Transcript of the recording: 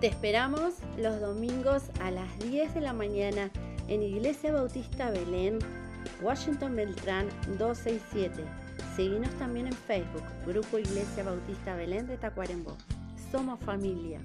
Te esperamos los domingos a las 10 de la mañana en Iglesia Bautista Belén, Washington Beltrán 267. Seguinos también en Facebook, Grupo Iglesia Bautista Belén de Tacuarembó. Somos familia.